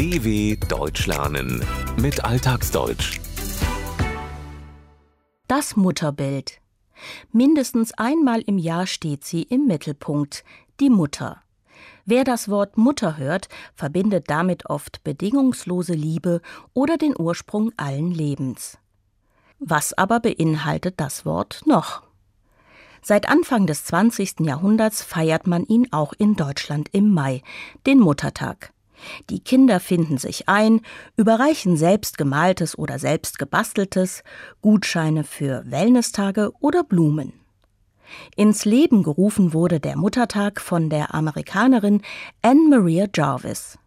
DW Deutsch lernen mit Alltagsdeutsch. Das Mutterbild. Mindestens einmal im Jahr steht sie im Mittelpunkt, die Mutter. Wer das Wort Mutter hört, verbindet damit oft bedingungslose Liebe oder den Ursprung allen Lebens. Was aber beinhaltet das Wort noch? Seit Anfang des 20. Jahrhunderts feiert man ihn auch in Deutschland im Mai, den Muttertag. Die Kinder finden sich ein, überreichen selbst gemaltes oder selbst gebasteltes, Gutscheine für Wellnesstage oder Blumen. Ins Leben gerufen wurde der Muttertag von der Amerikanerin Anne Maria Jarvis.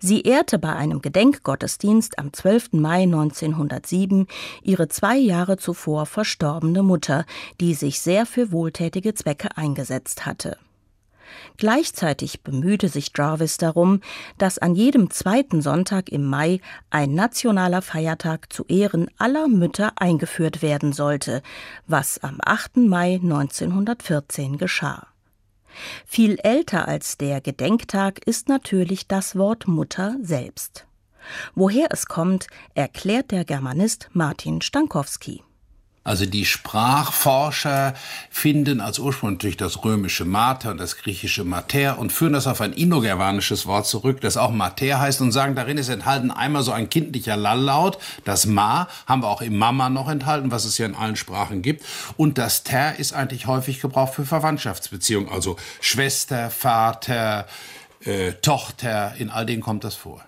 Sie ehrte bei einem Gedenkgottesdienst am 12. Mai 1907 ihre zwei Jahre zuvor verstorbene Mutter, die sich sehr für wohltätige Zwecke eingesetzt hatte. Gleichzeitig bemühte sich Jarvis darum, dass an jedem zweiten Sonntag im Mai ein nationaler Feiertag zu Ehren aller Mütter eingeführt werden sollte, was am 8. Mai 1914 geschah. Viel älter als der Gedenktag ist natürlich das Wort Mutter selbst. Woher es kommt, erklärt der Germanist Martin Stankowski. Also die Sprachforscher finden als Ursprung natürlich das römische Mater und das griechische Mater und führen das auf ein indogermanisches Wort zurück, das auch Mater heißt und sagen, darin ist enthalten einmal so ein kindlicher Lalllaut, das Ma haben wir auch im Mama noch enthalten, was es ja in allen Sprachen gibt. Und das Ter ist eigentlich häufig gebraucht für Verwandtschaftsbeziehungen, also Schwester, Vater, äh, Tochter, in all denen kommt das vor.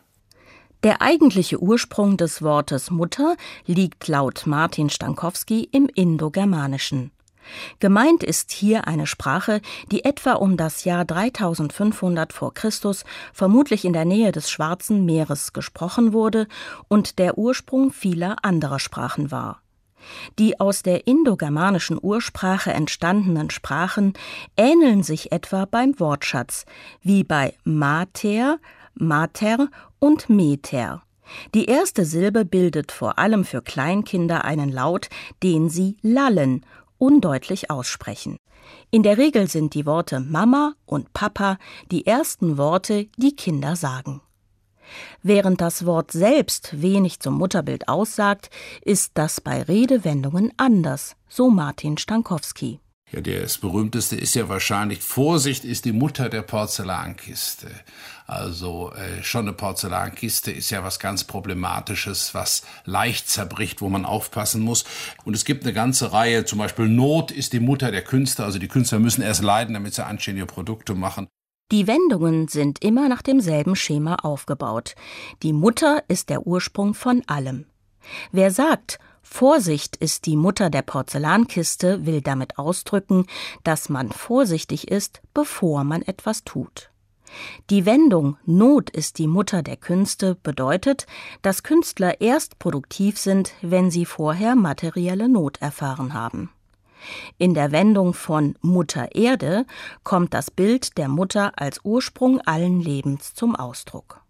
Der eigentliche Ursprung des Wortes Mutter liegt laut Martin Stankowski im Indogermanischen. Gemeint ist hier eine Sprache, die etwa um das Jahr 3500 vor Christus vermutlich in der Nähe des Schwarzen Meeres gesprochen wurde und der Ursprung vieler anderer Sprachen war. Die aus der indogermanischen Ursprache entstandenen Sprachen ähneln sich etwa beim Wortschatz, wie bei Mater, Mater und Meter. Die erste Silbe bildet vor allem für Kleinkinder einen Laut, den sie lallen, undeutlich aussprechen. In der Regel sind die Worte Mama und Papa die ersten Worte, die Kinder sagen. Während das Wort selbst wenig zum Mutterbild aussagt, ist das bei Redewendungen anders, so Martin Stankowski. Ja, das berühmteste ist ja wahrscheinlich Vorsicht ist die Mutter der Porzellankiste. Also äh, schon eine Porzellankiste ist ja was ganz Problematisches, was leicht zerbricht, wo man aufpassen muss. Und es gibt eine ganze Reihe, zum Beispiel Not ist die Mutter der Künstler. Also die Künstler müssen erst leiden, damit sie anständige Produkte machen. Die Wendungen sind immer nach demselben Schema aufgebaut. Die Mutter ist der Ursprung von allem. Wer sagt, Vorsicht ist die Mutter der Porzellankiste, will damit ausdrücken, dass man vorsichtig ist, bevor man etwas tut. Die Wendung Not ist die Mutter der Künste bedeutet, dass Künstler erst produktiv sind, wenn sie vorher materielle Not erfahren haben. In der Wendung von Mutter Erde kommt das Bild der Mutter als Ursprung allen Lebens zum Ausdruck.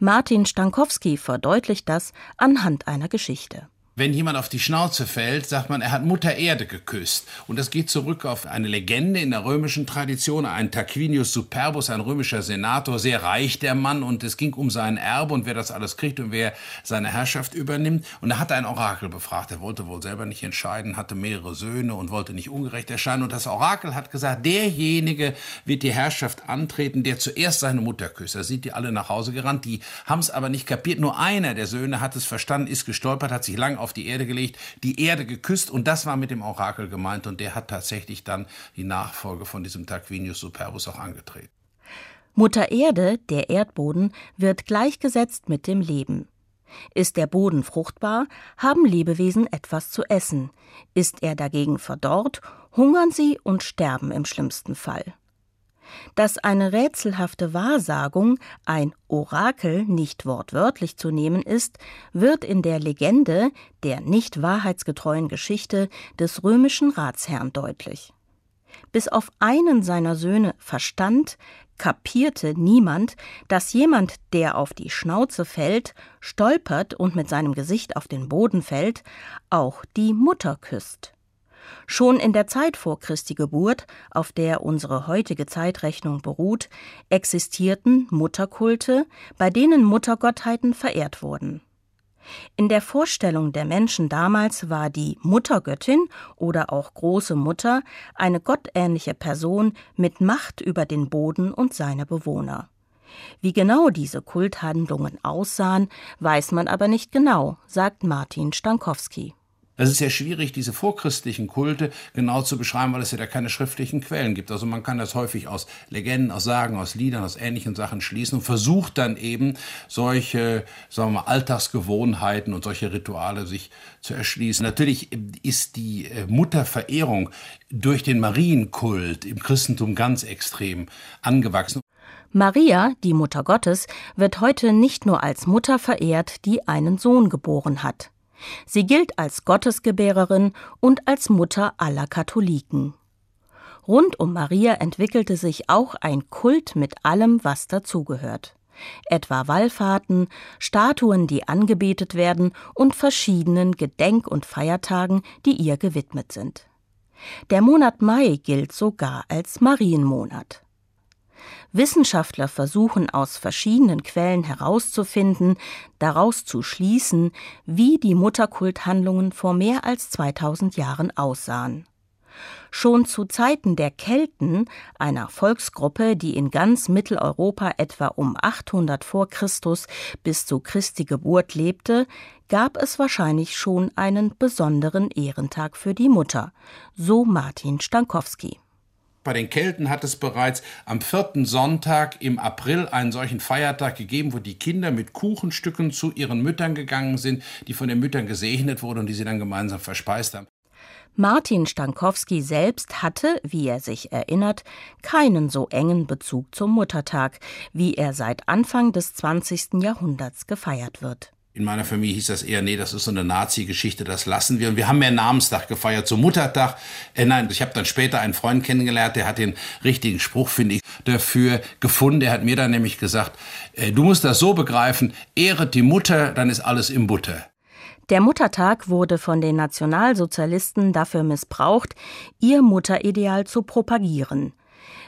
Martin Stankowski verdeutlicht das anhand einer Geschichte. Wenn jemand auf die Schnauze fällt, sagt man, er hat Mutter Erde geküsst. Und das geht zurück auf eine Legende in der römischen Tradition. Ein Tarquinius Superbus, ein römischer Senator, sehr reich der Mann. Und es ging um sein Erbe und wer das alles kriegt und wer seine Herrschaft übernimmt. Und er hatte ein Orakel befragt. Er wollte wohl selber nicht entscheiden, hatte mehrere Söhne und wollte nicht ungerecht erscheinen. Und das Orakel hat gesagt, derjenige wird die Herrschaft antreten, der zuerst seine Mutter küsst. Da sind die alle nach Hause gerannt. Die haben es aber nicht kapiert. Nur einer der Söhne hat es verstanden, ist gestolpert, hat sich lang auf die Erde gelegt, die Erde geküsst und das war mit dem Orakel gemeint und der hat tatsächlich dann die Nachfolge von diesem Tarquinius Superbus auch angetreten. Mutter Erde, der Erdboden, wird gleichgesetzt mit dem Leben. Ist der Boden fruchtbar, haben Lebewesen etwas zu essen. Ist er dagegen verdorrt, hungern sie und sterben im schlimmsten Fall. Dass eine rätselhafte Wahrsagung, ein Orakel nicht wortwörtlich zu nehmen ist, wird in der Legende, der nicht wahrheitsgetreuen Geschichte des römischen Ratsherrn deutlich. Bis auf einen seiner Söhne verstand, kapierte niemand, dass jemand, der auf die Schnauze fällt, stolpert und mit seinem Gesicht auf den Boden fällt, auch die Mutter küsst. Schon in der Zeit vor Christi Geburt, auf der unsere heutige Zeitrechnung beruht, existierten Mutterkulte, bei denen Muttergottheiten verehrt wurden. In der Vorstellung der Menschen damals war die Muttergöttin oder auch große Mutter eine gottähnliche Person mit Macht über den Boden und seine Bewohner. Wie genau diese Kulthandlungen aussahen, weiß man aber nicht genau, sagt Martin Stankowski. Es ist sehr schwierig, diese vorchristlichen Kulte genau zu beschreiben, weil es ja da keine schriftlichen Quellen gibt. Also man kann das häufig aus Legenden, aus Sagen, aus Liedern, aus ähnlichen Sachen schließen und versucht dann eben solche, sagen wir mal, Alltagsgewohnheiten und solche Rituale sich zu erschließen. Natürlich ist die äh, Mutterverehrung durch den Marienkult im Christentum ganz extrem angewachsen. Maria, die Mutter Gottes, wird heute nicht nur als Mutter verehrt, die einen Sohn geboren hat. Sie gilt als Gottesgebärerin und als Mutter aller Katholiken. Rund um Maria entwickelte sich auch ein Kult mit allem, was dazugehört. Etwa Wallfahrten, Statuen, die angebetet werden und verschiedenen Gedenk- und Feiertagen, die ihr gewidmet sind. Der Monat Mai gilt sogar als Marienmonat. Wissenschaftler versuchen aus verschiedenen Quellen herauszufinden, daraus zu schließen, wie die Mutterkulthandlungen vor mehr als 2000 Jahren aussahen. Schon zu Zeiten der Kelten, einer Volksgruppe, die in ganz Mitteleuropa etwa um 800 vor Christus bis zu Christi Geburt lebte, gab es wahrscheinlich schon einen besonderen Ehrentag für die Mutter, so Martin Stankowski. Bei den Kelten hat es bereits am vierten Sonntag im April einen solchen Feiertag gegeben, wo die Kinder mit Kuchenstücken zu ihren Müttern gegangen sind, die von den Müttern gesegnet wurden und die sie dann gemeinsam verspeist haben. Martin Stankowski selbst hatte, wie er sich erinnert, keinen so engen Bezug zum Muttertag, wie er seit Anfang des 20. Jahrhunderts gefeiert wird. In meiner Familie hieß das eher, nee, das ist so eine Nazi-Geschichte, das lassen wir. Und wir haben mehr Namenstag gefeiert, zum Muttertag. Äh, nein, ich habe dann später einen Freund kennengelernt, der hat den richtigen Spruch, finde ich, dafür gefunden. Der hat mir dann nämlich gesagt, äh, du musst das so begreifen, ehret die Mutter, dann ist alles im Butter. Der Muttertag wurde von den Nationalsozialisten dafür missbraucht, ihr Mutterideal zu propagieren.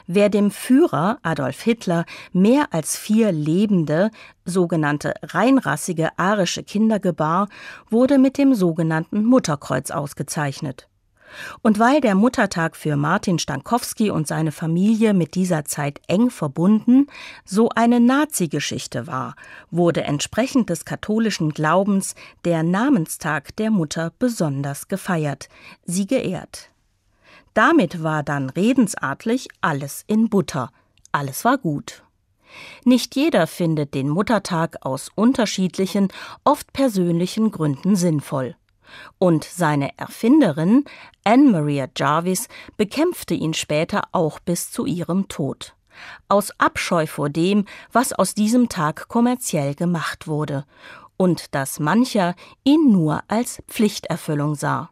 Wer dem Führer Adolf Hitler mehr als vier lebende, sogenannte reinrassige arische Kinder gebar, wurde mit dem sogenannten Mutterkreuz ausgezeichnet. Und weil der Muttertag für Martin Stankowski und seine Familie mit dieser Zeit eng verbunden, so eine Nazi-Geschichte war, wurde entsprechend des katholischen Glaubens der Namenstag der Mutter besonders gefeiert, sie geehrt. Damit war dann redensartlich alles in Butter, alles war gut. Nicht jeder findet den Muttertag aus unterschiedlichen, oft persönlichen Gründen sinnvoll. Und seine Erfinderin, Anne Maria Jarvis, bekämpfte ihn später auch bis zu ihrem Tod. Aus Abscheu vor dem, was aus diesem Tag kommerziell gemacht wurde und dass mancher ihn nur als Pflichterfüllung sah